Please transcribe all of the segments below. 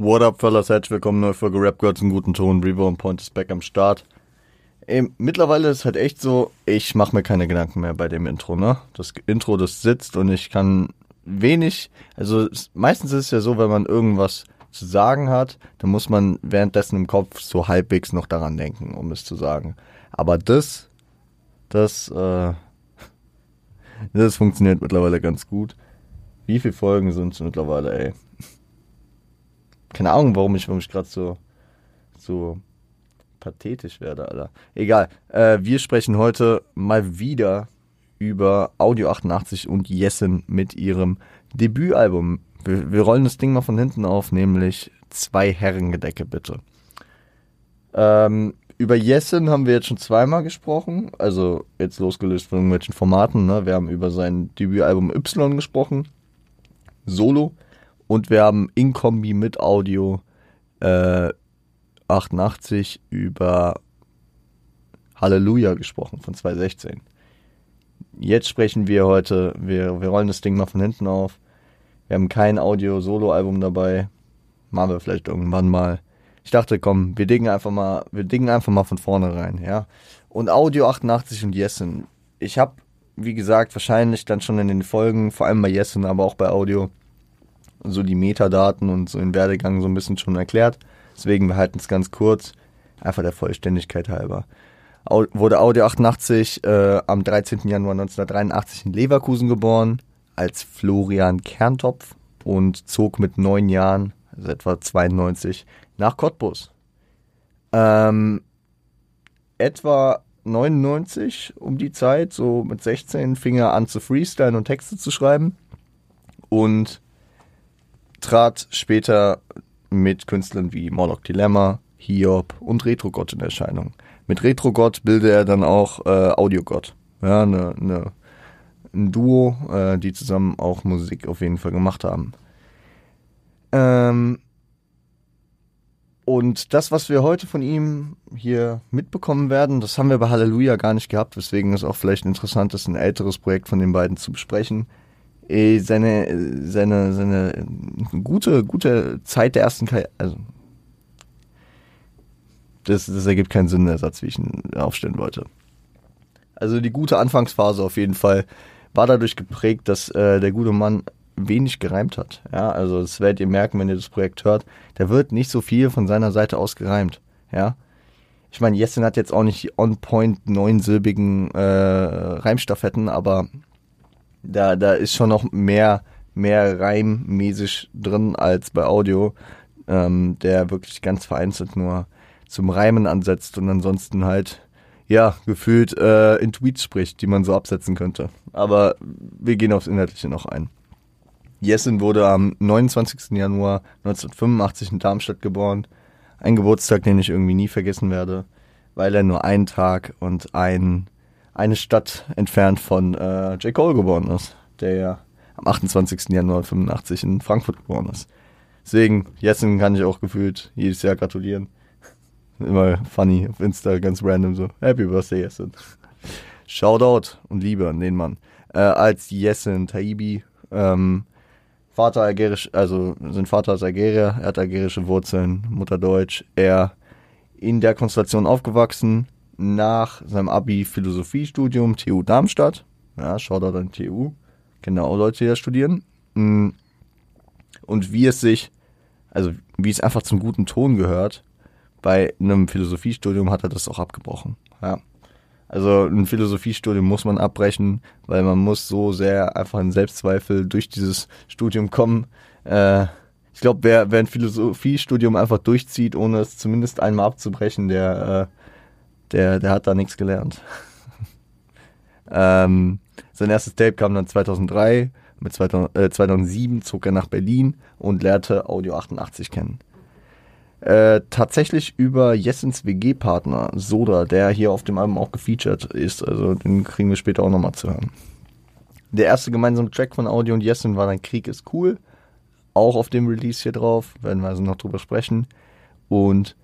What up, fellas? Herzlich willkommen, neue Folge Rap Girls im guten Ton. Revo und Point ist back am Start. Ey, mittlerweile ist halt echt so, ich mache mir keine Gedanken mehr bei dem Intro, ne? Das Intro, das sitzt und ich kann wenig, also meistens ist es ja so, wenn man irgendwas zu sagen hat, dann muss man währenddessen im Kopf so halbwegs noch daran denken, um es zu sagen. Aber das, das, äh, das funktioniert mittlerweile ganz gut. Wie viele Folgen sind es mittlerweile, ey? Keine Ahnung, warum ich, warum ich gerade so, so pathetisch werde, Alter. Egal. Äh, wir sprechen heute mal wieder über Audio 88 und Jessen mit ihrem Debütalbum. Wir, wir rollen das Ding mal von hinten auf, nämlich zwei Herrengedecke, bitte. Ähm, über Jessen haben wir jetzt schon zweimal gesprochen, also jetzt losgelöst von irgendwelchen Formaten. Ne? Wir haben über sein Debütalbum Y gesprochen, Solo, und wir haben in Kombi mit Audio äh, 88 über Halleluja gesprochen von 2016. Jetzt sprechen wir heute, wir, wir rollen das Ding mal von hinten auf. Wir haben kein Audio-Solo-Album dabei. Machen wir vielleicht irgendwann mal. Ich dachte, komm, wir dingen einfach mal, wir dingen einfach mal von vorne rein, ja. Und Audio 88 und Jessen. Ich habe, wie gesagt, wahrscheinlich dann schon in den Folgen, vor allem bei Jessen, aber auch bei Audio, so die Metadaten und so den Werdegang so ein bisschen schon erklärt. Deswegen, wir halten es ganz kurz, einfach der Vollständigkeit halber. Au wurde Audio 88 äh, am 13. Januar 1983 in Leverkusen geboren, als Florian Kerntopf und zog mit neun Jahren, also etwa 92, nach Cottbus. Ähm, etwa 99 um die Zeit, so mit 16, fing er an zu freestylen und Texte zu schreiben und trat später mit Künstlern wie Morlock Dilemma, Hiob und Retrogott in Erscheinung. Mit Retrogott bildet er dann auch äh, Audiogott. Ja, ne, ne, ein Duo, äh, die zusammen auch Musik auf jeden Fall gemacht haben. Ähm, und das, was wir heute von ihm hier mitbekommen werden, das haben wir bei Halleluja gar nicht gehabt, weswegen es auch vielleicht interessant ist, ein älteres Projekt von den beiden zu besprechen. Äh, seine, seine, seine gute, gute Zeit der ersten Karriere, also das, das ergibt keinen Sinn, der Satz, wie ich ihn aufstellen wollte. Also die gute Anfangsphase auf jeden Fall war dadurch geprägt, dass äh, der gute Mann wenig gereimt hat. Ja, also das werdet ihr merken, wenn ihr das Projekt hört. Da wird nicht so viel von seiner Seite aus gereimt. Ja, ich meine, Jessen hat jetzt auch nicht die on-point neunsilbigen äh, Reimstaffetten, aber da, da ist schon noch mehr, mehr reimmäßig drin als bei Audio, ähm, der wirklich ganz vereinzelt nur zum Reimen ansetzt und ansonsten halt, ja, gefühlt äh, in Tweets spricht, die man so absetzen könnte. Aber wir gehen aufs Inhaltliche noch ein. Jessen wurde am 29. Januar 1985 in Darmstadt geboren. Ein Geburtstag, den ich irgendwie nie vergessen werde, weil er nur einen Tag und ein eine Stadt entfernt von äh, J. Cole geboren ist, der am 28. Januar 85 in Frankfurt geboren ist. Deswegen, Jessen kann ich auch gefühlt jedes Jahr gratulieren. Immer funny auf Insta, ganz random so. Happy Birthday, Jessen. Shoutout und Liebe an den Mann. Äh, als Jessen Taibi, ähm, Vater algerisch, also sein Vater ist Algerier, er hat algerische Wurzeln, Mutter Deutsch. Er in der Konstellation aufgewachsen, nach seinem Abi Philosophiestudium TU Darmstadt. Ja, Shoutout an TU. Genau, Leute, die da studieren. Mm. Und wie es sich, also wie es einfach zum guten Ton gehört, bei einem Philosophiestudium hat er das auch abgebrochen. Ja. Also ein Philosophiestudium muss man abbrechen, weil man muss so sehr einfach in Selbstzweifel durch dieses Studium kommen. Äh, ich glaube, wer, wer ein Philosophiestudium einfach durchzieht, ohne es zumindest einmal abzubrechen, der äh, der, der hat da nichts gelernt. ähm, sein erstes Tape kam dann 2003. Mit 2000, äh, 2007 zog er nach Berlin und lernte Audio 88 kennen. Äh, tatsächlich über Jessens WG-Partner Soda, der hier auf dem Album auch gefeatured ist. Also den kriegen wir später auch nochmal zu hören. Der erste gemeinsame Track von Audio und Jessen war dann Krieg ist cool. Auch auf dem Release hier drauf, werden wir also noch drüber sprechen. Und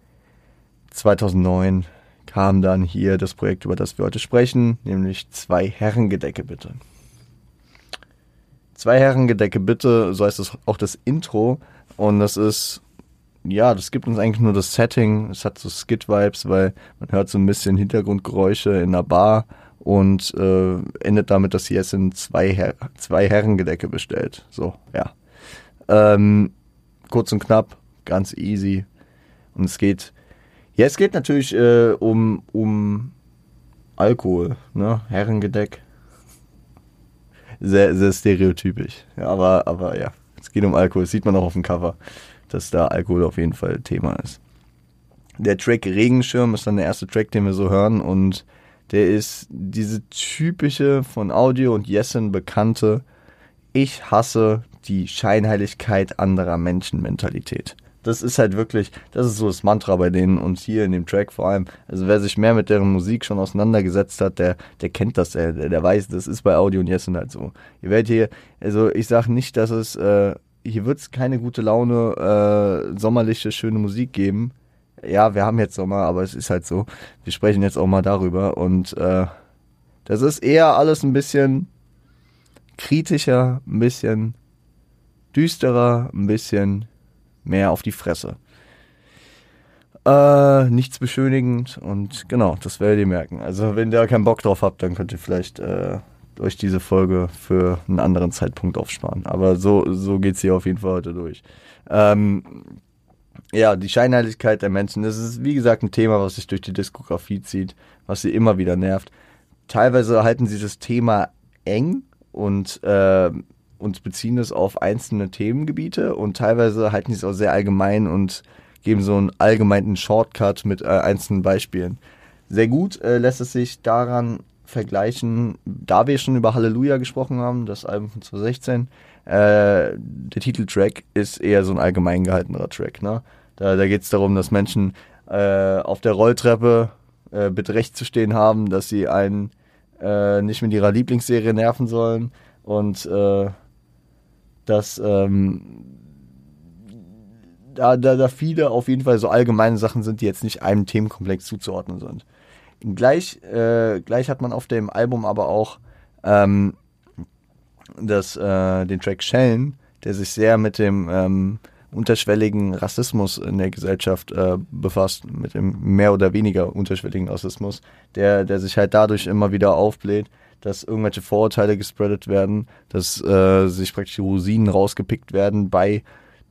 2009 kam dann hier das Projekt, über das wir heute sprechen, nämlich zwei Herrengedecke bitte. Zwei Herrengedecke bitte, so heißt es auch das Intro. Und das ist ja, das gibt uns eigentlich nur das Setting. Es hat so Skit-Vibes, weil man hört so ein bisschen Hintergrundgeräusche in einer Bar und äh, endet damit, dass Jessen zwei, Her zwei Herrengedecke bestellt. So, ja. Ähm, kurz und knapp, ganz easy. Und es geht, ja, es geht natürlich äh, um, um Alkohol, ne? Herrengedeck. Sehr, sehr stereotypisch. Ja, aber, aber ja, es geht um Alkohol. Das sieht man auch auf dem Cover, dass da Alkohol auf jeden Fall Thema ist. Der Track Regenschirm ist dann der erste Track, den wir so hören und der ist diese typische von Audio und Jessen bekannte Ich hasse die Scheinheiligkeit anderer Menschen Mentalität. Das ist halt wirklich, das ist so das Mantra bei denen und hier in dem Track vor allem. Also wer sich mehr mit deren Musik schon auseinandergesetzt hat, der, der kennt das, der, der weiß, das ist bei Audio und Jessen halt so. Ihr werdet hier, also ich sage nicht, dass es, äh, hier wird es keine gute Laune, äh, sommerliche, schöne Musik geben ja, wir haben jetzt Sommer, aber es ist halt so. Wir sprechen jetzt auch mal darüber und äh, das ist eher alles ein bisschen kritischer, ein bisschen düsterer, ein bisschen mehr auf die Fresse. Äh, nichts beschönigend und genau, das werdet ihr merken. Also wenn ihr keinen Bock drauf habt, dann könnt ihr vielleicht äh, euch diese Folge für einen anderen Zeitpunkt aufsparen. Aber so, so es hier auf jeden Fall heute durch. Ähm, ja, die Scheinheiligkeit der Menschen, das ist wie gesagt ein Thema, was sich durch die Diskografie zieht, was sie immer wieder nervt. Teilweise halten sie das Thema eng und, äh, und beziehen es auf einzelne Themengebiete und teilweise halten sie es auch sehr allgemein und geben so einen allgemeinen Shortcut mit äh, einzelnen Beispielen. Sehr gut äh, lässt es sich daran vergleichen, da wir schon über Halleluja gesprochen haben, das Album von 2016, äh, der Titeltrack ist eher so ein allgemein gehaltener Track. Ne? Da, da geht es darum, dass Menschen äh, auf der Rolltreppe äh, bitte recht zu stehen haben, dass sie einen äh, nicht mit ihrer Lieblingsserie nerven sollen und dass ähm, da, da, da viele auf jeden Fall so allgemeine Sachen sind, die jetzt nicht einem Themenkomplex zuzuordnen sind. Gleich, äh, gleich hat man auf dem Album aber auch ähm, das, äh, den Track Schellen, der sich sehr mit dem ähm, unterschwelligen Rassismus in der Gesellschaft äh, befasst, mit dem mehr oder weniger unterschwelligen Rassismus, der, der sich halt dadurch immer wieder aufbläht, dass irgendwelche Vorurteile gespreadet werden, dass äh, sich praktisch Rosinen rausgepickt werden bei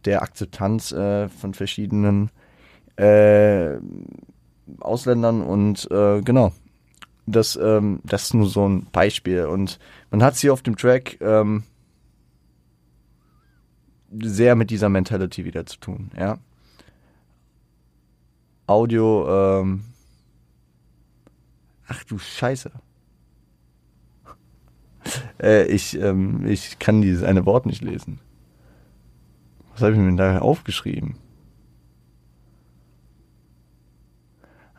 der Akzeptanz äh, von verschiedenen äh, Ausländern und äh, genau, das, ähm, das ist nur so ein Beispiel. Und man hat es hier auf dem Track ähm, sehr mit dieser Mentality wieder zu tun, ja. Audio, ähm, ach du Scheiße. Äh, ich, ähm, ich kann dieses eine Wort nicht lesen. Was habe ich mir denn da aufgeschrieben?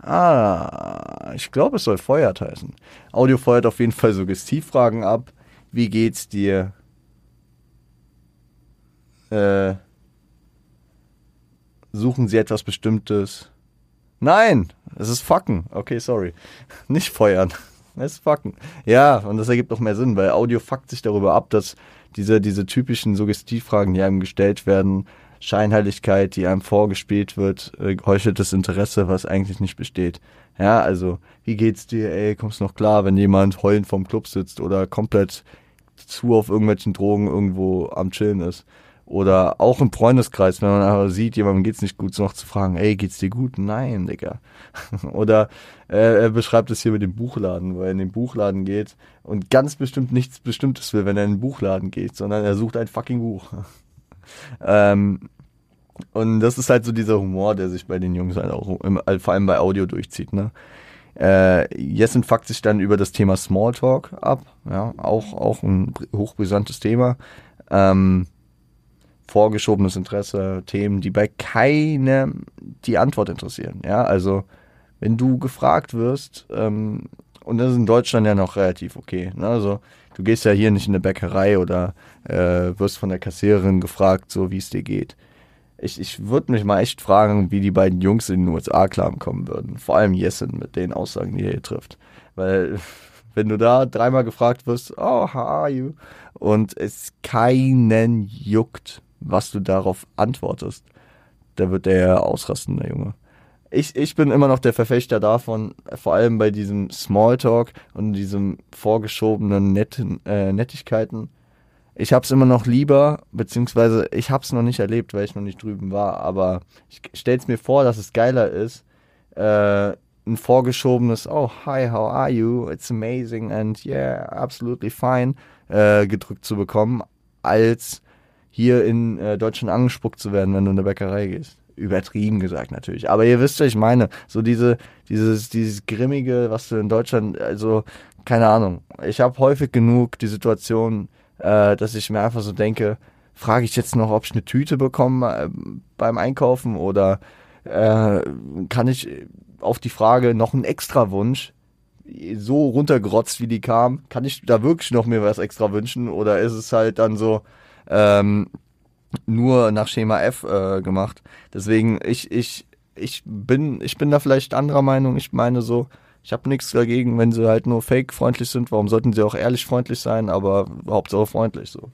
Ah, ich glaube, es soll feuert heißen. Audio feuert auf jeden Fall Suggestivfragen ab. Wie geht's dir? Äh, suchen Sie etwas Bestimmtes? Nein, es ist fucken. Okay, sorry. Nicht feuern. Es fucken. Ja, und das ergibt auch mehr Sinn, weil Audio fuckt sich darüber ab, dass diese, diese typischen Suggestivfragen, die einem gestellt werden, Scheinheiligkeit, die einem vorgespielt wird, äh, geheucheltes Interesse, was eigentlich nicht besteht. Ja, also, wie geht's dir, ey, kommst du noch klar, wenn jemand heulend vorm Club sitzt oder komplett zu auf irgendwelchen Drogen irgendwo am Chillen ist. Oder auch im Freundeskreis, wenn man aber sieht, jemandem geht's nicht gut, so noch zu fragen, ey, geht's dir gut? Nein, Digga. Oder äh, er beschreibt es hier mit dem Buchladen, wo er in den Buchladen geht und ganz bestimmt nichts Bestimmtes will, wenn er in den Buchladen geht, sondern er sucht ein fucking Buch. ähm, und das ist halt so dieser Humor, der sich bei den Jungs halt auch im, vor allem bei Audio durchzieht, ne? Äh, Jessen fuckt sich dann über das Thema Smalltalk ab, ja, auch, auch ein hochbrisantes Thema. Ähm, vorgeschobenes Interesse, Themen, die bei keinem die Antwort interessieren, ja, also wenn du gefragt wirst, ähm, und das ist in Deutschland ja noch relativ okay, ne, also du gehst ja hier nicht in eine Bäckerei oder äh, wirst von der Kassiererin gefragt, so wie es dir geht ich, ich würde mich mal echt fragen, wie die beiden Jungs in den USA klarkommen würden. Vor allem Jessen mit den Aussagen, die er hier trifft. Weil, wenn du da dreimal gefragt wirst, oh, how are you? Und es keinen juckt, was du darauf antwortest, da wird der ausrasten, der Junge. Ich, ich bin immer noch der Verfechter davon, vor allem bei diesem Smalltalk und diesem vorgeschobenen Netten, äh, Nettigkeiten. Ich hab's immer noch lieber, beziehungsweise ich hab's noch nicht erlebt, weil ich noch nicht drüben war, aber ich stell's mir vor, dass es geiler ist, äh, ein vorgeschobenes, oh, hi, how are you? It's amazing and yeah, absolutely fine, äh, gedrückt zu bekommen, als hier in äh, Deutschland angespuckt zu werden, wenn du in der Bäckerei gehst. Übertrieben gesagt natürlich. Aber ihr wisst, was ich meine. So diese, dieses, dieses Grimmige, was du in Deutschland, also, keine Ahnung. Ich habe häufig genug die Situation, äh, dass ich mir einfach so denke, frage ich jetzt noch, ob ich eine Tüte bekomme äh, beim Einkaufen oder äh, kann ich auf die Frage noch einen extra Wunsch so runtergerotzt, wie die kam, kann ich da wirklich noch mir was extra wünschen oder ist es halt dann so, ähm, nur nach Schema F äh, gemacht. Deswegen, ich, ich, ich bin, ich bin da vielleicht anderer Meinung. Ich meine so, ich habe nichts dagegen, wenn sie halt nur fake-freundlich sind. Warum sollten sie auch ehrlich freundlich sein? Aber Hauptsache freundlich so.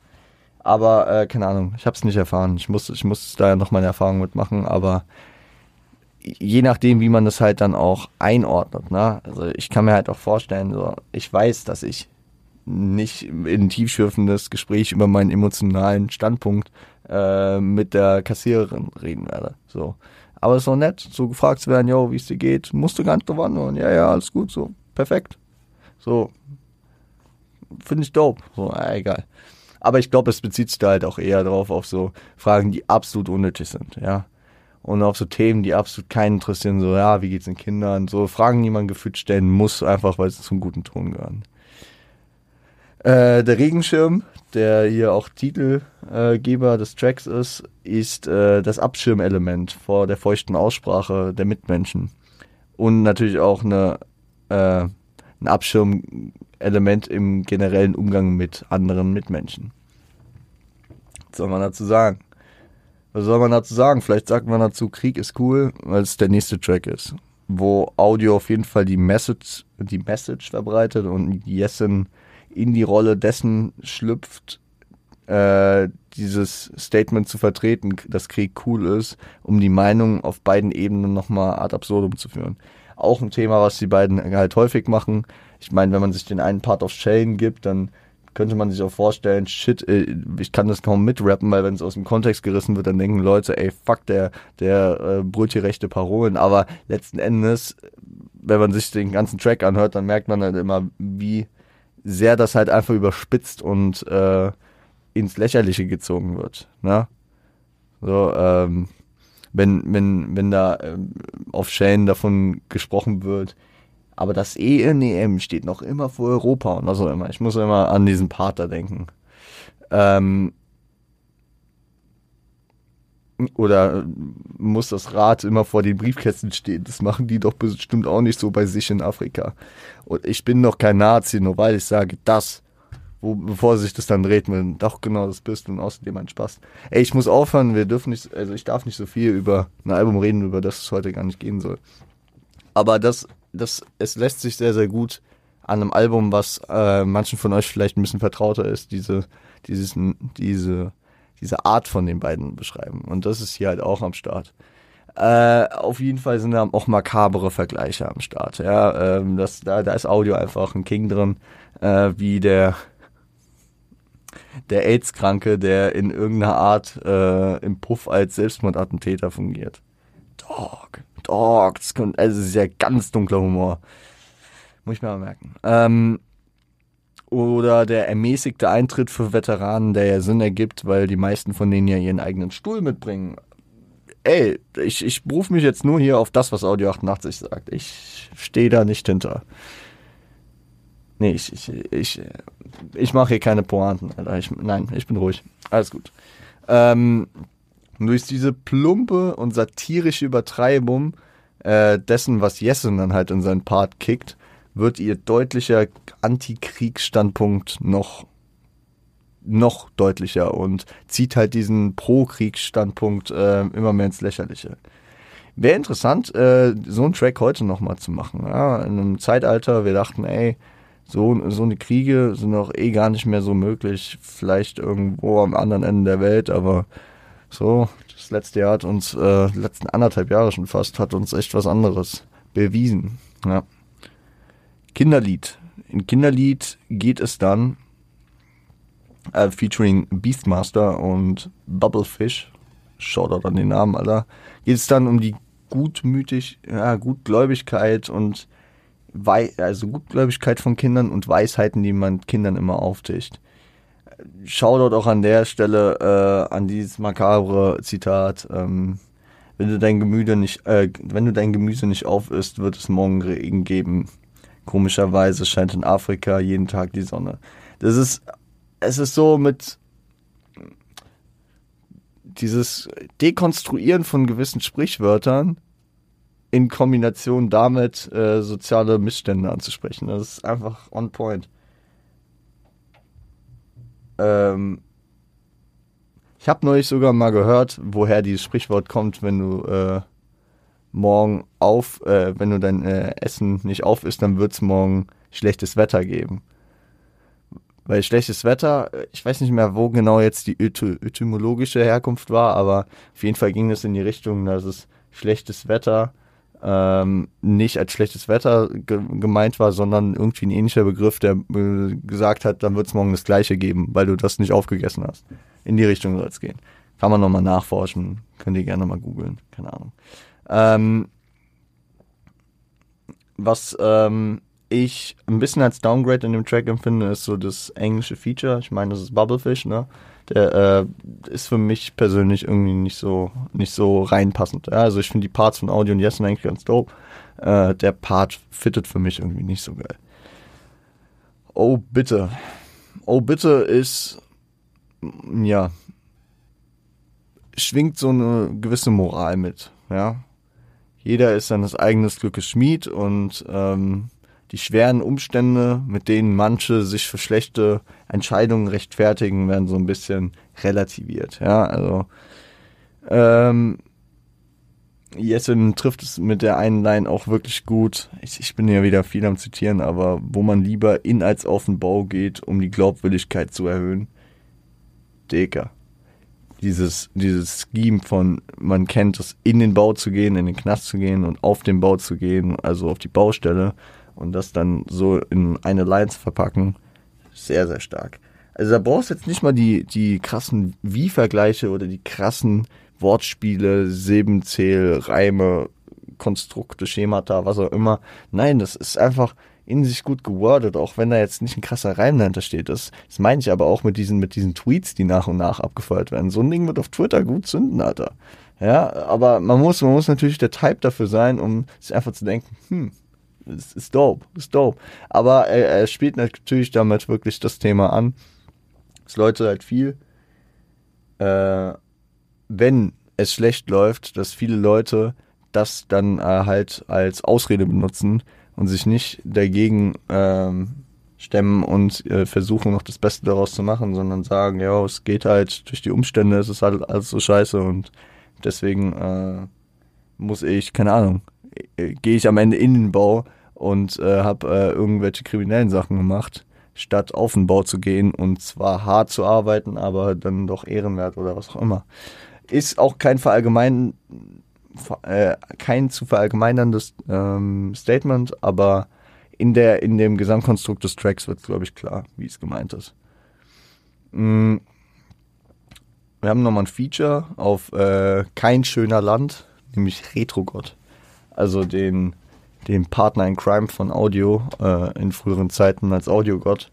Aber äh, keine Ahnung, ich habe es nicht erfahren. Ich muss, ich muss da ja noch meine Erfahrung mitmachen. Aber je nachdem, wie man das halt dann auch einordnet. Ne? Also ich kann mir halt auch vorstellen, so ich weiß, dass ich nicht in tiefschürfendes Gespräch über meinen emotionalen Standpunkt äh, mit der Kassiererin reden werde. So. Aber es ist auch nett, so gefragt zu werden, yo, wie es dir geht, musst du gar nicht drauf antworten. Ja, ja, alles gut, so, perfekt. So, finde ich dope. So, äh, egal. Aber ich glaube, es bezieht sich da halt auch eher drauf auf so Fragen, die absolut unnötig sind, ja. Und auf so Themen, die absolut keinen interessieren, so, ja, wie geht's den Kindern, so Fragen, die man gefühlt stellen muss, einfach weil sie zum guten Ton gehören. Äh, der Regenschirm, der hier auch Titelgeber äh, des Tracks ist, ist äh, das Abschirmelement vor der feuchten Aussprache der Mitmenschen. Und natürlich auch eine, äh, ein Abschirmelement im generellen Umgang mit anderen Mitmenschen. Was soll man dazu sagen? Was soll man dazu sagen? Vielleicht sagt man dazu, Krieg ist cool, weil es der nächste Track ist. Wo Audio auf jeden Fall die Message, die Message verbreitet und Jessen in die Rolle dessen schlüpft, äh, dieses Statement zu vertreten, dass Krieg cool ist, um die Meinung auf beiden Ebenen nochmal ad absurdum zu führen. Auch ein Thema, was die beiden halt häufig machen. Ich meine, wenn man sich den einen Part of Shane gibt, dann könnte man sich auch vorstellen, shit, äh, ich kann das kaum mitrappen, weil wenn es aus dem Kontext gerissen wird, dann denken Leute, ey, fuck, der, der äh, brüllt hier rechte Parolen. Aber letzten Endes, wenn man sich den ganzen Track anhört, dann merkt man halt immer, wie sehr das halt einfach überspitzt und äh, ins Lächerliche gezogen wird. Ne? So, ähm, wenn, wenn, wenn da ähm, auf Shane davon gesprochen wird, aber das ENEM steht noch immer vor Europa und also immer. Ich muss immer an diesen Part da denken. Ähm, oder muss das Rad immer vor den Briefkästen stehen? Das machen die doch bestimmt auch nicht so bei sich in Afrika. Und ich bin doch kein Nazi, nur weil ich sage das, wo, bevor sich das dann dreht, wenn doch genau das bist und außerdem ein Spaß. Ey, ich muss aufhören, wir dürfen nicht, also ich darf nicht so viel über ein Album reden, über das es heute gar nicht gehen soll. Aber das, das, es lässt sich sehr, sehr gut an einem Album, was äh, manchen von euch vielleicht ein bisschen vertrauter ist, diese, dieses, diese diese Art von den beiden beschreiben. Und das ist hier halt auch am Start. Äh, auf jeden Fall sind da auch makabere Vergleiche am Start. Ja, ähm, das, da, da ist Audio einfach ein King drin, äh, wie der der AIDS-Kranke, der in irgendeiner Art äh, im Puff als Selbstmordattentäter fungiert. Dog, Dog, das, kommt, also das ist ja ganz dunkler Humor. Muss ich mir mal merken. Ähm, oder der ermäßigte Eintritt für Veteranen, der ja Sinn ergibt, weil die meisten von denen ja ihren eigenen Stuhl mitbringen. Ey, ich, ich berufe mich jetzt nur hier auf das, was Audio 88 sagt. Ich stehe da nicht hinter. Nee, ich, ich, ich, ich mache hier keine Pointen, Alter. Ich, nein, ich bin ruhig. Alles gut. Ähm, durch diese plumpe und satirische Übertreibung äh, dessen, was Jessen dann halt in seinen Part kickt, wird ihr deutlicher Antikriegsstandpunkt noch noch deutlicher und zieht halt diesen Pro-Kriegsstandpunkt äh, immer mehr ins Lächerliche. Wäre interessant, äh, so einen Track heute nochmal zu machen. Ja? In einem Zeitalter, wir dachten, ey, so, so eine Kriege sind auch eh gar nicht mehr so möglich. Vielleicht irgendwo am anderen Ende der Welt, aber So, das letzte Jahr hat uns, äh, letzten anderthalb Jahre schon fast, hat uns echt was anderes bewiesen. Ja. Kinderlied. In Kinderlied geht es dann äh, featuring Beastmaster und Bubblefish. Shoutout an den Namen, Alter. Geht es dann um die Gutmütig, ja, Gutgläubigkeit und Wei also Gutgläubigkeit von Kindern und Weisheiten, die man Kindern immer auftischt. Shoutout auch an der Stelle äh, an dieses makabre Zitat. Ähm, wenn du dein Gemüse nicht, äh, wenn du dein Gemüse nicht aufisst, wird es morgen Regen geben. Komischerweise scheint in Afrika jeden Tag die Sonne. Das ist, es ist so mit dieses Dekonstruieren von gewissen Sprichwörtern in Kombination damit äh, soziale Missstände anzusprechen. Das ist einfach on point. Ähm, ich habe neulich sogar mal gehört, woher dieses Sprichwort kommt, wenn du äh, morgen auf, äh, wenn du dein äh, Essen nicht auf isst, dann wird es morgen schlechtes Wetter geben. Weil schlechtes Wetter, äh, ich weiß nicht mehr, wo genau jetzt die etymologische Herkunft war, aber auf jeden Fall ging es in die Richtung, dass es schlechtes Wetter ähm, nicht als schlechtes Wetter ge gemeint war, sondern irgendwie ein ähnlicher Begriff, der äh, gesagt hat, dann wird es morgen das gleiche geben, weil du das nicht aufgegessen hast. In die Richtung soll es gehen. Kann man nochmal nachforschen, könnt ihr gerne mal googeln, keine Ahnung. Ähm, was ähm, ich ein bisschen als Downgrade in dem Track empfinde, ist so das englische Feature. Ich meine, das ist Bubblefish, ne? Der äh, ist für mich persönlich irgendwie nicht so nicht so reinpassend. Ja? Also ich finde die Parts von Audio und Yes sind eigentlich ganz dope. Äh, der Part fittet für mich irgendwie nicht so geil. Oh bitte. Oh bitte ist ja schwingt so eine gewisse Moral mit, ja. Jeder ist seines eigenen Glückes Schmied und ähm, die schweren Umstände, mit denen manche sich für schlechte Entscheidungen rechtfertigen, werden so ein bisschen relativiert. Ja, also ähm, Jessen trifft es mit der einen Line auch wirklich gut. Ich, ich bin ja wieder viel am Zitieren, aber wo man lieber in als auf den Bau geht, um die Glaubwürdigkeit zu erhöhen. Dicker. Dieses, dieses Scheme von, man kennt es, in den Bau zu gehen, in den Knast zu gehen und auf den Bau zu gehen, also auf die Baustelle und das dann so in eine Line zu verpacken, sehr, sehr stark. Also da brauchst du jetzt nicht mal die, die krassen Wie-Vergleiche oder die krassen Wortspiele, Silbenzähl, Reime, Konstrukte, Schemata, was auch immer. Nein, das ist einfach in sich gut gewordet, auch wenn da jetzt nicht ein krasser Reim dahinter steht. Das, das meine ich aber auch mit diesen, mit diesen Tweets, die nach und nach abgefeuert werden. So ein Ding wird auf Twitter gut zünden, Alter. Ja, aber man muss, man muss natürlich der Type dafür sein, um sich einfach zu denken, hm, ist, ist dope, ist dope. Aber er, er spielt natürlich damit wirklich das Thema an, dass Leute halt viel, äh, wenn es schlecht läuft, dass viele Leute das dann äh, halt als Ausrede benutzen und sich nicht dagegen ähm, stemmen und äh, versuchen noch das Beste daraus zu machen, sondern sagen, ja, es geht halt durch die Umstände, es ist halt alles so scheiße und deswegen äh, muss ich, keine Ahnung, äh, gehe ich am Ende in den Bau und äh, habe äh, irgendwelche kriminellen Sachen gemacht, statt auf den Bau zu gehen und zwar hart zu arbeiten, aber dann doch ehrenwert oder was auch immer. Ist auch kein verallgemein äh, kein zu verallgemeinerndes ähm, Statement, aber in der in dem Gesamtkonstrukt des Tracks wird glaube ich klar, wie es gemeint ist. Mm. Wir haben nochmal ein Feature auf äh, Kein schöner Land, nämlich Retrogott also den, den Partner in Crime von Audio äh, in früheren Zeiten als Audiogott.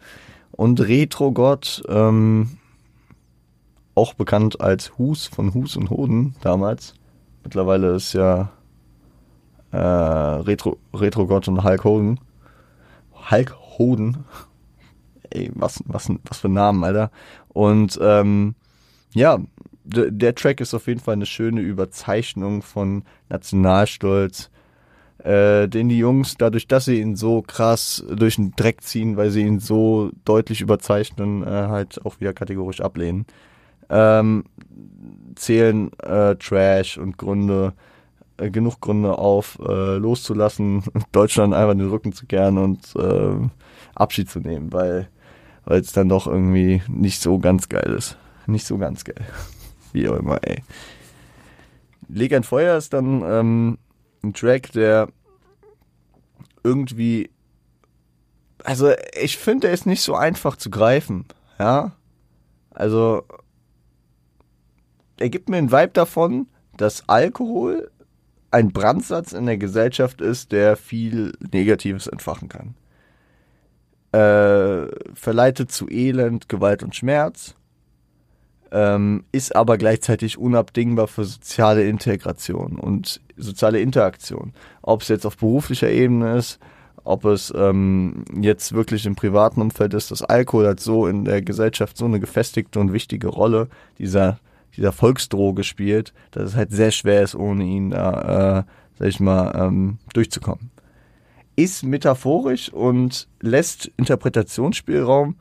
Und Retrogott, ähm, auch bekannt als Hus von Hus und Hoden damals. Mittlerweile ist ja äh, Retro, Retrogott und Hulk Hogan. Hulk Hoden. Ey, was, was, was für ein Namen, Alter. Und ähm, ja, der Track ist auf jeden Fall eine schöne Überzeichnung von Nationalstolz, äh, den die Jungs, dadurch, dass sie ihn so krass durch den Dreck ziehen, weil sie ihn so deutlich überzeichnen, äh, halt auch wieder kategorisch ablehnen. Ähm, zählen äh, Trash und Gründe, äh, genug Gründe auf, äh, loszulassen, Deutschland einfach in den Rücken zu kehren und äh, Abschied zu nehmen, weil es dann doch irgendwie nicht so ganz geil ist. Nicht so ganz geil. wie auch immer, ey. Leg ein Feuer ist dann ähm, ein Track, der irgendwie, also ich finde, er ist nicht so einfach zu greifen, ja. Also, er gibt mir einen Vibe davon, dass Alkohol ein Brandsatz in der Gesellschaft ist, der viel Negatives entfachen kann. Äh, verleitet zu Elend, Gewalt und Schmerz, ähm, ist aber gleichzeitig unabdingbar für soziale Integration und soziale Interaktion. Ob es jetzt auf beruflicher Ebene ist, ob es ähm, jetzt wirklich im privaten Umfeld ist, dass Alkohol hat so in der Gesellschaft so eine gefestigte und wichtige Rolle dieser, dieser Volksdroge spielt, dass es halt sehr schwer ist, ohne ihn da, äh, sag ich mal, ähm, durchzukommen. Ist metaphorisch und lässt Interpretationsspielraum,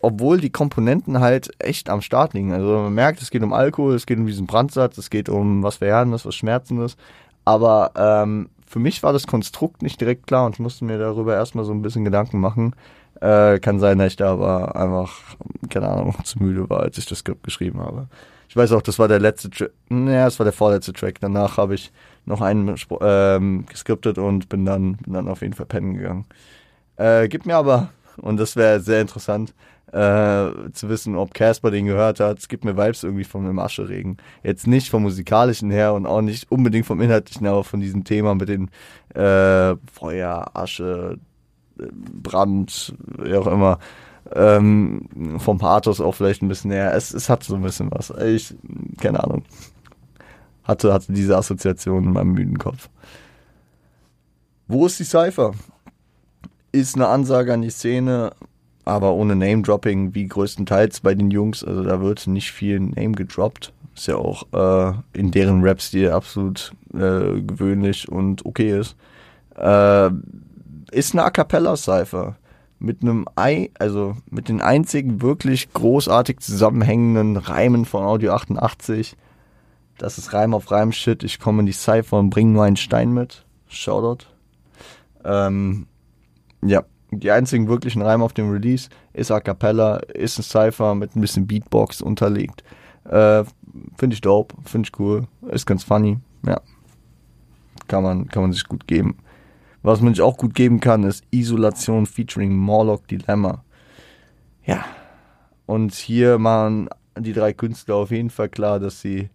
obwohl die Komponenten halt echt am Start liegen. Also man merkt, es geht um Alkohol, es geht um diesen Brandsatz, es geht um was Verheerendes, was Schmerzendes. Aber ähm, für mich war das Konstrukt nicht direkt klar und ich musste mir darüber erstmal so ein bisschen Gedanken machen. Äh, kann sein, dass ich da aber einfach, keine Ahnung, zu müde war, als ich das Skript geschrieben habe. Ich weiß auch, das war der letzte Track, naja, das war der vorletzte Track. Danach habe ich noch einen ähm, geskriptet und bin dann, bin dann auf jeden Fall pennen gegangen. Äh, gibt mir aber, und das wäre sehr interessant, äh, zu wissen, ob Casper den gehört hat. Es gibt mir Vibes irgendwie von einem Ascheregen. Jetzt nicht vom musikalischen her und auch nicht unbedingt vom inhaltlichen, aber von diesem Thema mit den äh, Feuer, Asche, Brand, wie auch immer. Ähm, vom Pathos auch vielleicht ein bisschen näher. Es, es hat so ein bisschen was. Ich, keine Ahnung. Hatte, hatte diese Assoziation in meinem müden Kopf. Wo ist die Cypher? Ist eine Ansage an die Szene, aber ohne Name-Dropping wie größtenteils bei den Jungs. Also da wird nicht viel Name gedroppt. Ist ja auch äh, in deren Rap-Stil absolut äh, gewöhnlich und okay ist. Äh, ist eine A Cappella-Cypher mit einem Ei, also mit den einzigen wirklich großartig zusammenhängenden Reimen von Audio 88. Das ist Reim auf Reim-Shit. Ich komme in die Cypher und bringe nur einen Stein mit. Shoutout. Ähm, ja, die einzigen wirklichen Reime auf dem Release ist A Cappella, ist ein Cypher mit ein bisschen Beatbox unterlegt. Äh, finde ich dope, finde ich cool, ist ganz funny, ja. Kann man, kann man sich gut geben. Was man sich auch gut geben kann, ist Isolation featuring Morlock Dilemma. Ja. Und hier machen die drei Künstler auf jeden Fall klar, dass sie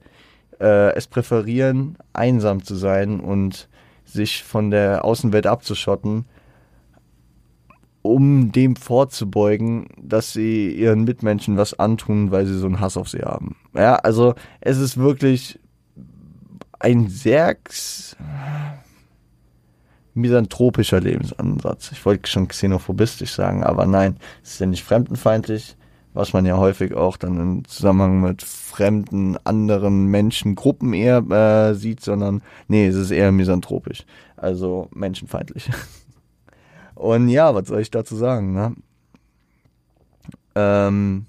äh, es präferieren, einsam zu sein und sich von der Außenwelt abzuschotten, um dem vorzubeugen, dass sie ihren Mitmenschen was antun, weil sie so einen Hass auf sie haben. Ja, also es ist wirklich ein sehr misanthropischer Lebensansatz. Ich wollte schon xenophobistisch sagen, aber nein, es ist ja nicht fremdenfeindlich, was man ja häufig auch dann im Zusammenhang mit fremden, anderen Menschengruppen eher äh, sieht, sondern nee, es ist eher misanthropisch, also menschenfeindlich. Und ja, was soll ich dazu sagen, ne? Ähm,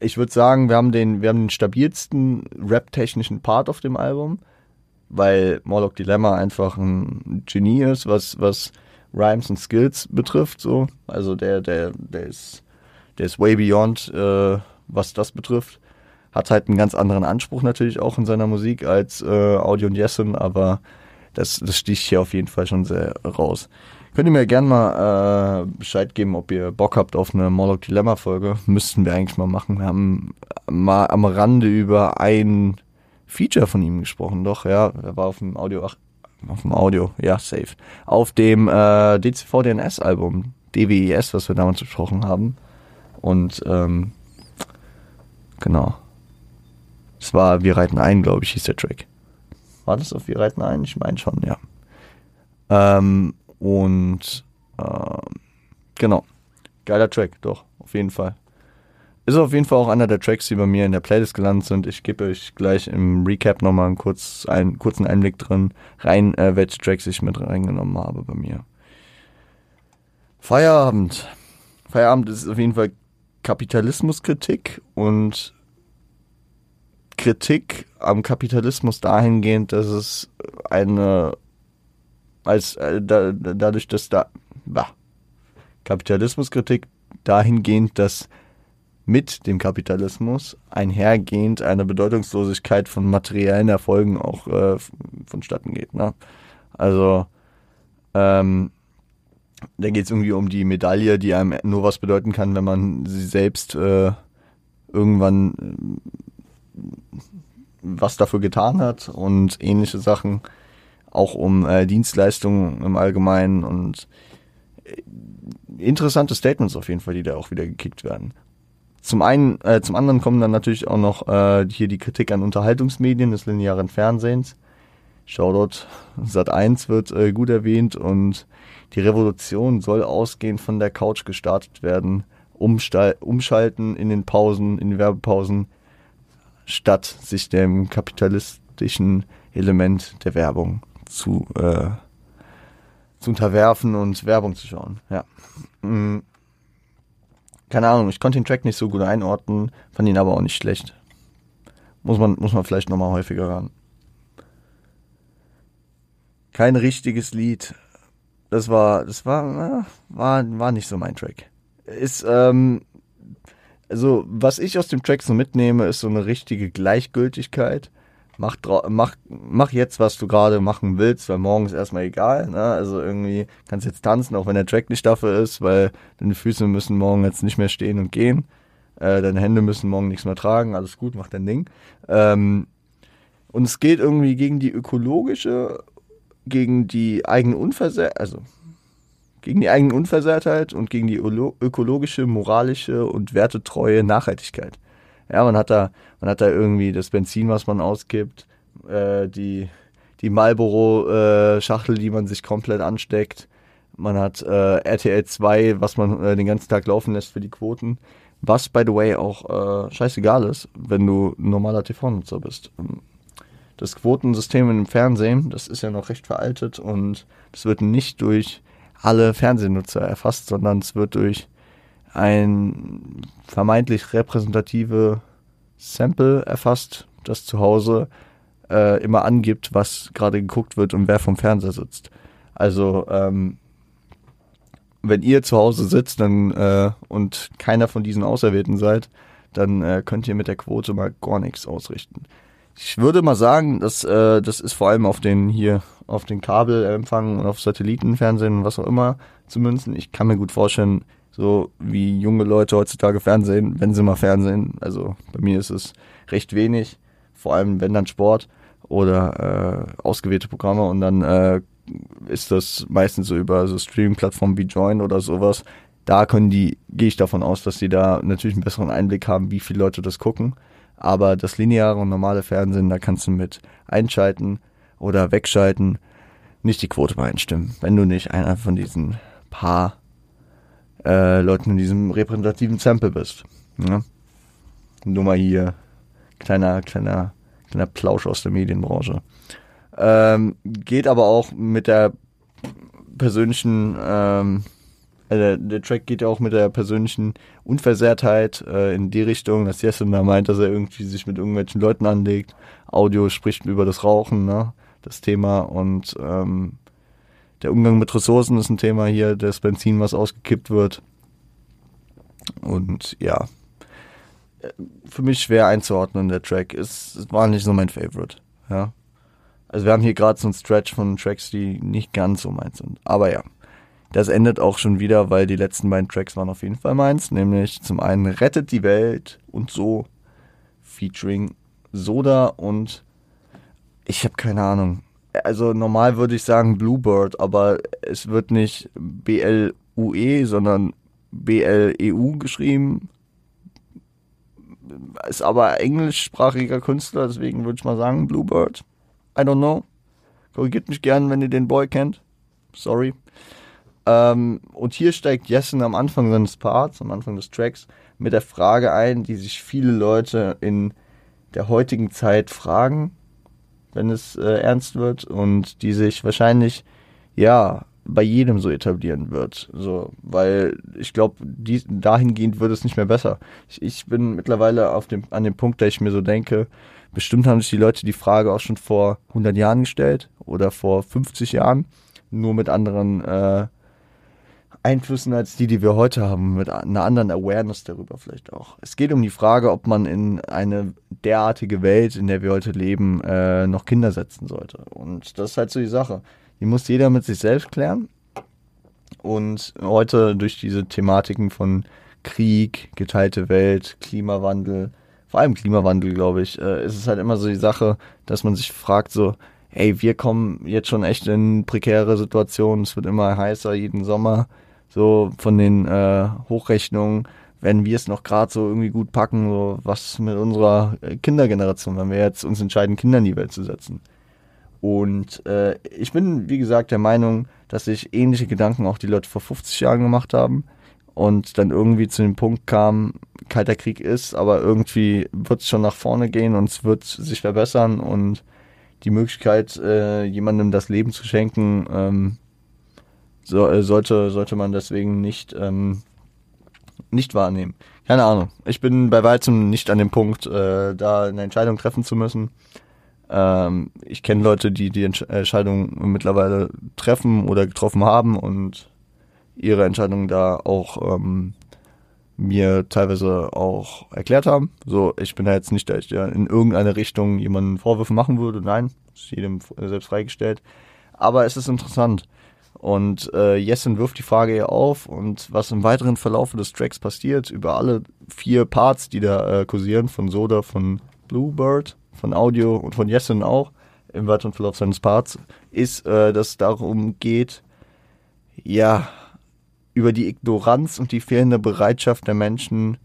ich würde sagen, wir haben den, wir haben den stabilsten rap-technischen Part auf dem Album, weil Morlock Dilemma einfach ein Genie ist, was, was Rhymes und Skills betrifft, so. Also der, der, der ist, der ist way beyond, äh, was das betrifft. Hat halt einen ganz anderen Anspruch natürlich auch in seiner Musik als äh, Audio und Jessen, aber das, das sticht hier auf jeden Fall schon sehr raus. Könnt ihr mir gerne mal äh, Bescheid geben, ob ihr Bock habt auf eine Morlock Dilemma Folge. Müssten wir eigentlich mal machen. Wir haben mal am Rande über ein Feature von ihm gesprochen. Doch, ja, er war auf dem Audio, ach, auf dem Audio, ja, safe. Auf dem äh, DCV DNS Album, DWES, was wir damals besprochen haben. Und ähm, genau. Es war Wir reiten ein, glaube ich, hieß der Track. War das auf Wir reiten ein? Ich meine schon, ja. Ähm, und äh, genau. Geiler Track, doch, auf jeden Fall. Ist auf jeden Fall auch einer der Tracks, die bei mir in der Playlist gelandet sind. Ich gebe euch gleich im Recap nochmal einen, kurz, einen kurzen Einblick drin rein, äh, welche Tracks ich mit reingenommen habe bei mir. Feierabend. Feierabend ist auf jeden Fall Kapitalismuskritik und Kritik am Kapitalismus dahingehend, dass es eine als äh, da, dadurch, dass da bah, Kapitalismuskritik dahingehend, dass mit dem Kapitalismus einhergehend eine Bedeutungslosigkeit von materiellen Erfolgen auch äh, vonstatten geht. Ne? Also ähm, da geht es irgendwie um die Medaille, die einem nur was bedeuten kann, wenn man sie selbst äh, irgendwann äh, was dafür getan hat und ähnliche Sachen, auch um äh, Dienstleistungen im Allgemeinen und äh, interessante Statements auf jeden Fall, die da auch wieder gekickt werden. Zum einen, äh, zum anderen kommen dann natürlich auch noch äh, hier die Kritik an Unterhaltungsmedien des linearen Fernsehens. Shoutout Sat 1 wird äh, gut erwähnt und die Revolution soll ausgehend von der Couch gestartet werden, umschalten in den Pausen, in den Werbepausen, statt sich dem kapitalistischen Element der Werbung zu, äh, zu unterwerfen und Werbung zu schauen. Ja. Mhm keine Ahnung, ich konnte den Track nicht so gut einordnen, fand ihn aber auch nicht schlecht. Muss man, muss man vielleicht nochmal häufiger hören. Kein richtiges Lied. Das war, das war, war, war nicht so mein Track. Ist, ähm, also, was ich aus dem Track so mitnehme, ist so eine richtige Gleichgültigkeit mach, mach, mach jetzt, was du gerade machen willst, weil morgen ist erstmal egal. Ne? Also irgendwie kannst jetzt tanzen, auch wenn der Track nicht dafür ist, weil deine Füße müssen morgen jetzt nicht mehr stehen und gehen. Äh, deine Hände müssen morgen nichts mehr tragen. Alles gut, mach dein Ding. Ähm, und es geht irgendwie gegen die ökologische, gegen die eigene Unversehrtheit, also gegen die eigene Unversehrtheit und gegen die ökologische, moralische und wertetreue Nachhaltigkeit. Ja, man hat da, man hat da irgendwie das Benzin, was man auskippt, äh, die, die Marlboro-Schachtel, äh, die man sich komplett ansteckt. Man hat äh, RTL 2, was man äh, den ganzen Tag laufen lässt für die Quoten. Was, by the way, auch äh, scheißegal ist, wenn du ein normaler TV-Nutzer bist. Das Quotensystem im Fernsehen, das ist ja noch recht veraltet und es wird nicht durch alle Fernsehnutzer erfasst, sondern es wird durch ein vermeintlich repräsentative Sample erfasst, das zu Hause äh, immer angibt, was gerade geguckt wird und wer vom Fernseher sitzt. Also ähm, wenn ihr zu Hause sitzt dann, äh, und keiner von diesen Auserwählten seid, dann äh, könnt ihr mit der Quote mal gar nichts ausrichten. Ich würde mal sagen, dass äh, das ist vor allem auf den hier auf den Kabelempfang und auf Satellitenfernsehen und was auch immer zu münzen. Ich kann mir gut vorstellen, so wie junge Leute heutzutage Fernsehen, wenn sie mal Fernsehen. Also bei mir ist es recht wenig, vor allem wenn dann Sport oder äh, ausgewählte Programme und dann äh, ist das meistens so über so Streaming-Plattformen wie Join oder sowas. Da können die, gehe ich davon aus, dass die da natürlich einen besseren Einblick haben, wie viele Leute das gucken. Aber das lineare und normale Fernsehen, da kannst du mit einschalten oder wegschalten, nicht die Quote beeinstimmen, wenn du nicht einer von diesen paar äh, Leuten in diesem repräsentativen Sample bist. Ja? Nur mal hier kleiner, kleiner, kleiner Plausch aus der Medienbranche. Ähm, geht aber auch mit der persönlichen, ähm, äh, der, der, Track geht ja auch mit der persönlichen Unversehrtheit äh, in die Richtung, dass Jessen da meint, dass er irgendwie sich mit irgendwelchen Leuten anlegt. Audio spricht über das Rauchen, ne? Das Thema und ähm, der Umgang mit Ressourcen ist ein Thema hier, das Benzin, was ausgekippt wird. Und ja, für mich schwer einzuordnen, der Track. Es, es war nicht so mein Favorite. Ja. Also wir haben hier gerade so einen Stretch von Tracks, die nicht ganz so meins sind. Aber ja, das endet auch schon wieder, weil die letzten beiden Tracks waren auf jeden Fall meins. Nämlich zum einen Rettet die Welt und so featuring Soda und ich habe keine Ahnung also normal würde ich sagen Bluebird, aber es wird nicht B-L-U-E, sondern B-L-E-U geschrieben. Ist aber englischsprachiger Künstler, deswegen würde ich mal sagen Bluebird. I don't know. Korrigiert mich gern, wenn ihr den Boy kennt. Sorry. Ähm, und hier steigt Jessen am Anfang seines Parts, am Anfang des Tracks, mit der Frage ein, die sich viele Leute in der heutigen Zeit fragen wenn es äh, ernst wird und die sich wahrscheinlich, ja, bei jedem so etablieren wird. So, weil ich glaube, dahingehend wird es nicht mehr besser. Ich, ich bin mittlerweile auf dem, an dem Punkt, da ich mir so denke, bestimmt haben sich die Leute die Frage auch schon vor 100 Jahren gestellt oder vor 50 Jahren, nur mit anderen, äh, Einflüssen als die, die wir heute haben, mit einer anderen Awareness darüber vielleicht auch. Es geht um die Frage, ob man in eine derartige Welt, in der wir heute leben, äh, noch Kinder setzen sollte. Und das ist halt so die Sache. Die muss jeder mit sich selbst klären. Und heute durch diese Thematiken von Krieg, geteilte Welt, Klimawandel, vor allem Klimawandel, glaube ich, äh, ist es halt immer so die Sache, dass man sich fragt so, hey, wir kommen jetzt schon echt in prekäre Situationen, es wird immer heißer jeden Sommer so von den äh, Hochrechnungen, wenn wir es noch gerade so irgendwie gut packen, so was mit unserer äh, Kindergeneration, wenn wir jetzt uns entscheiden, Kinder in die Welt zu setzen. Und äh, ich bin, wie gesagt, der Meinung, dass sich ähnliche Gedanken auch die Leute vor 50 Jahren gemacht haben und dann irgendwie zu dem Punkt kam, kalter Krieg ist, aber irgendwie wird es schon nach vorne gehen und es wird sich verbessern und die Möglichkeit, äh, jemandem das Leben zu schenken, ähm, so, äh, sollte, sollte man deswegen nicht, ähm, nicht wahrnehmen. Keine Ahnung. Ich bin bei weitem nicht an dem Punkt, äh, da eine Entscheidung treffen zu müssen. Ähm, ich kenne Leute, die die Entsch Entscheidung mittlerweile treffen oder getroffen haben und ihre Entscheidung da auch ähm, mir teilweise auch erklärt haben. So, ich bin da jetzt nicht, dass ich ja in irgendeine Richtung jemanden Vorwürfe machen würde. Nein, ist jedem selbst freigestellt. Aber es ist interessant. Und äh, Jessen wirft die Frage ja auf und was im weiteren Verlauf des Tracks passiert, über alle vier Parts, die da äh, kursieren, von Soda, von Bluebird, von Audio und von Jessen auch, im weiteren Verlauf seines Parts, ist, äh, dass es darum geht, ja, über die Ignoranz und die fehlende Bereitschaft der Menschen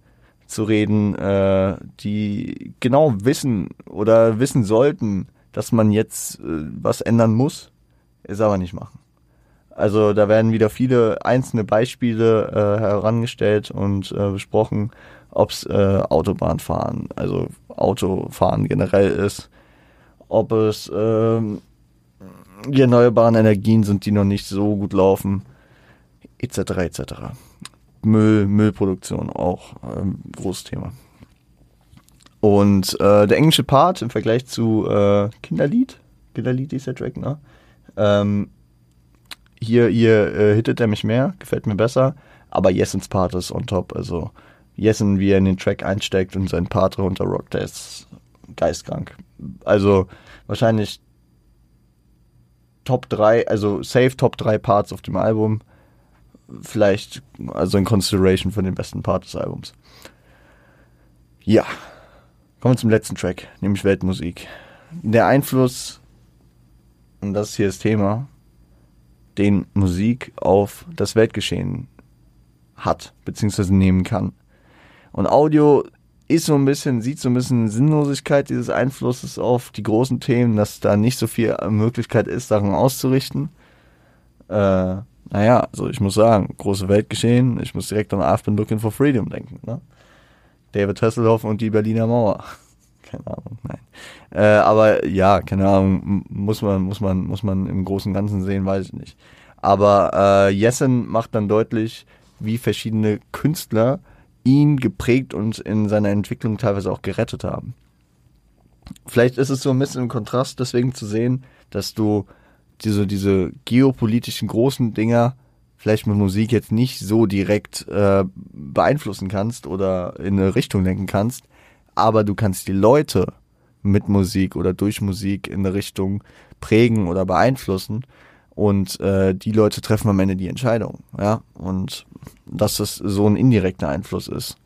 zu reden, äh, die genau wissen oder wissen sollten, dass man jetzt äh, was ändern muss, es aber nicht machen. Also da werden wieder viele einzelne Beispiele äh, herangestellt und äh, besprochen, ob es äh, Autobahnfahren, also Autofahren generell ist, ob es äh, die erneuerbaren Energien sind, die noch nicht so gut laufen, etc. etc. Müll, Müllproduktion auch ähm, großes Thema. Und äh, der englische Part im Vergleich zu äh, Kinderlied, Kinderlied ist der Track, ne? Ähm, hier, hier äh, hittet er mich mehr, gefällt mir besser, aber Jessens Part ist on top. Also Jessen, wie er in den Track einsteckt und seinen Part runterrockt, der ist geistkrank. Also wahrscheinlich Top 3, also safe Top 3 Parts auf dem Album. Vielleicht, also in Consideration für den besten Part des Albums. Ja. Kommen wir zum letzten Track, nämlich Weltmusik. Der Einfluss, und das ist hier das Thema, den Musik auf das Weltgeschehen hat, beziehungsweise nehmen kann. Und Audio ist so ein bisschen, sieht so ein bisschen Sinnlosigkeit dieses Einflusses auf die großen Themen, dass da nicht so viel Möglichkeit ist, Sachen auszurichten. Äh, naja, also ich muss sagen, große Weltgeschehen, ich muss direkt an I've been looking for freedom denken. Ne? David Hasselhoff und die Berliner Mauer keine Ahnung, nein. Äh, aber ja, keine Ahnung, muss man, muss man, muss man im Großen und Ganzen sehen, weiß ich nicht. Aber äh, Jessen macht dann deutlich, wie verschiedene Künstler ihn geprägt und in seiner Entwicklung teilweise auch gerettet haben. Vielleicht ist es so ein bisschen im Kontrast deswegen zu sehen, dass du diese, diese geopolitischen großen Dinger vielleicht mit Musik jetzt nicht so direkt äh, beeinflussen kannst oder in eine Richtung lenken kannst, aber du kannst die Leute mit Musik oder durch Musik in eine Richtung prägen oder beeinflussen und äh, die Leute treffen am Ende die Entscheidung, ja und dass das so ein indirekter Einfluss ist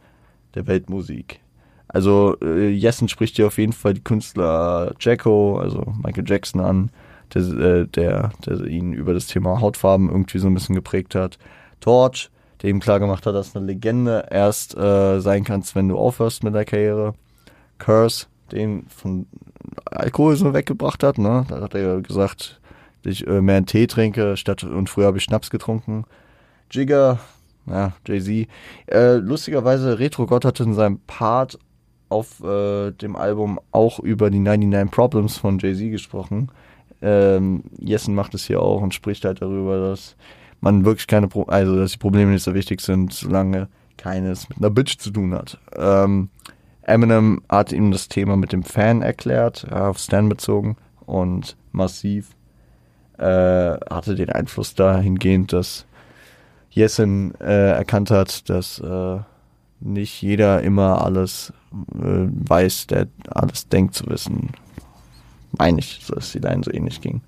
der Weltmusik. Also äh, Jessen spricht hier auf jeden Fall die Künstler Jacko, also Michael Jackson an, der, äh, der, der ihn über das Thema Hautfarben irgendwie so ein bisschen geprägt hat. Torch, der ihm klar gemacht hat, dass eine Legende erst äh, sein kannst, wenn du aufhörst mit der Karriere. Curse, den von Alkohol so weggebracht hat, ne? Da hat er gesagt, dass ich äh, mehr einen Tee trinke, statt und früher habe ich Schnaps getrunken. Jigger, ja, Jay-Z. Äh, lustigerweise, Retro Gott hat in seinem Part auf äh, dem Album auch über die 99 Problems von Jay-Z gesprochen. Ähm, Jessen macht es hier auch und spricht halt darüber, dass man wirklich keine, Pro also dass die Probleme nicht so wichtig sind, solange keines mit einer Bitch zu tun hat. Ähm, Eminem hat ihm das Thema mit dem Fan erklärt, auf Stan bezogen und massiv äh, hatte den Einfluss dahingehend, dass Jessen äh, erkannt hat, dass äh, nicht jeder immer alles äh, weiß, der alles denkt zu wissen. Meine ich, dass die Line so ähnlich ging.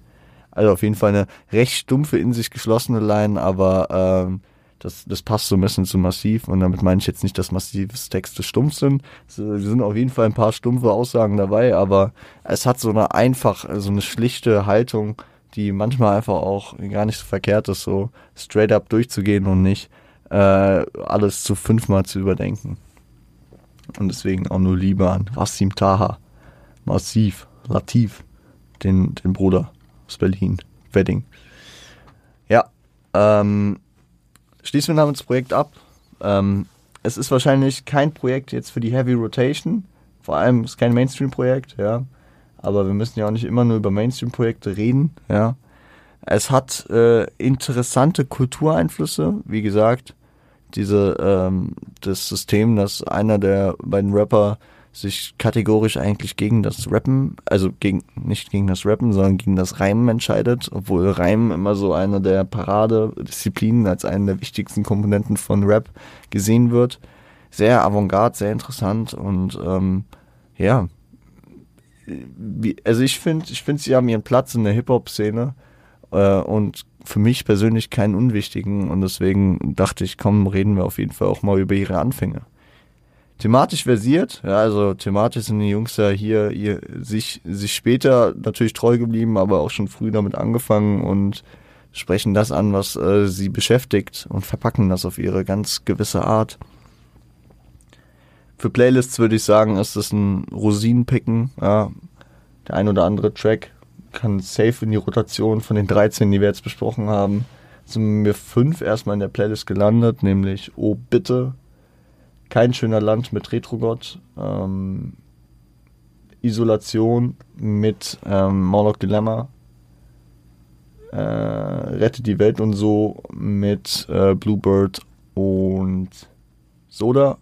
Also auf jeden Fall eine recht stumpfe, in sich geschlossene Line, aber ähm, das, das passt so ein bisschen zu massiv und damit meine ich jetzt nicht, dass massives Texte stumpf sind. Es sind auf jeden Fall ein paar stumpfe Aussagen dabei, aber es hat so eine einfach, so eine schlichte Haltung, die manchmal einfach auch gar nicht so verkehrt ist, so straight up durchzugehen und nicht äh, alles zu fünfmal zu überdenken. Und deswegen auch nur Liebe an Wassim Taha, Massiv, Latif, den, den Bruder aus Berlin, Wedding. Ja, ähm, schließen wir damit das Projekt ab. Ähm, es ist wahrscheinlich kein Projekt jetzt für die Heavy Rotation. Vor allem ist es kein Mainstream-Projekt, ja. Aber wir müssen ja auch nicht immer nur über Mainstream-Projekte reden, ja. Es hat äh, interessante Kultureinflüsse, wie gesagt. Diese, ähm, das System, dass einer der beiden Rapper sich kategorisch eigentlich gegen das Rappen, also gegen, nicht gegen das Rappen, sondern gegen das Reimen entscheidet, obwohl Reimen immer so eine der Paradedisziplinen als eine der wichtigsten Komponenten von Rap gesehen wird. Sehr avantgarde, sehr interessant und ähm, ja, wie, also ich finde, ich finde, sie haben ihren Platz in der Hip-Hop-Szene äh, und für mich persönlich keinen unwichtigen und deswegen dachte ich, komm, reden wir auf jeden Fall auch mal über ihre Anfänge thematisch versiert. Ja, also thematisch sind die Jungs ja hier, hier sich, sich später natürlich treu geblieben, aber auch schon früh damit angefangen und sprechen das an, was äh, sie beschäftigt und verpacken das auf ihre ganz gewisse Art. Für Playlists würde ich sagen, ist das ein Rosinenpicken. Ja. Der ein oder andere Track kann safe in die Rotation von den 13, die wir jetzt besprochen haben. Sind mir fünf erstmal in der Playlist gelandet, nämlich Oh Bitte, kein schöner Land mit Retrogott. Ähm, Isolation mit ähm, Morlock Dilemma. Äh, Rettet die Welt und so mit äh, Bluebird und Soda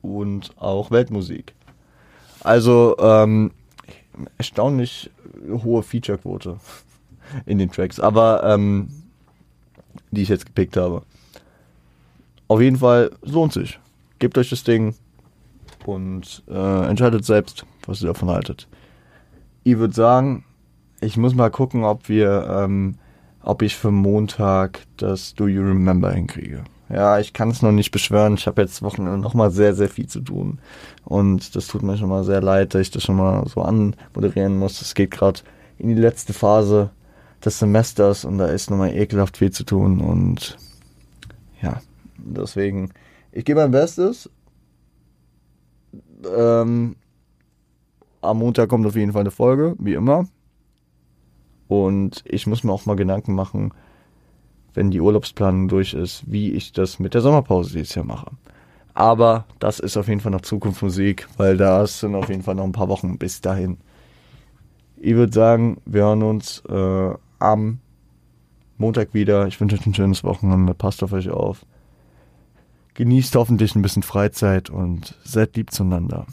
und auch Weltmusik. Also ähm, erstaunlich hohe Featurequote in den Tracks, aber ähm, die ich jetzt gepickt habe. Auf jeden Fall lohnt sich gebt euch das Ding und äh, entscheidet selbst, was ihr davon haltet. Ich würde sagen, ich muss mal gucken, ob wir, ähm, ob ich für Montag das Do You Remember hinkriege. Ja, ich kann es noch nicht beschwören. Ich habe jetzt Wochenende noch mal sehr, sehr viel zu tun. Und das tut mir schon mal sehr leid, dass ich das schon mal so anmoderieren muss. Es geht gerade in die letzte Phase des Semesters und da ist nochmal ekelhaft viel zu tun. Und ja, deswegen ich gebe mein Bestes. Ähm, am Montag kommt auf jeden Fall eine Folge, wie immer. Und ich muss mir auch mal Gedanken machen, wenn die Urlaubsplanung durch ist, wie ich das mit der Sommerpause dieses Jahr mache. Aber das ist auf jeden Fall noch Zukunftsmusik, weil da sind auf jeden Fall noch ein paar Wochen bis dahin. Ich würde sagen, wir hören uns äh, am Montag wieder. Ich wünsche euch ein schönes Wochenende. Passt auf euch auf. Genießt hoffentlich ein bisschen Freizeit und seid lieb zueinander.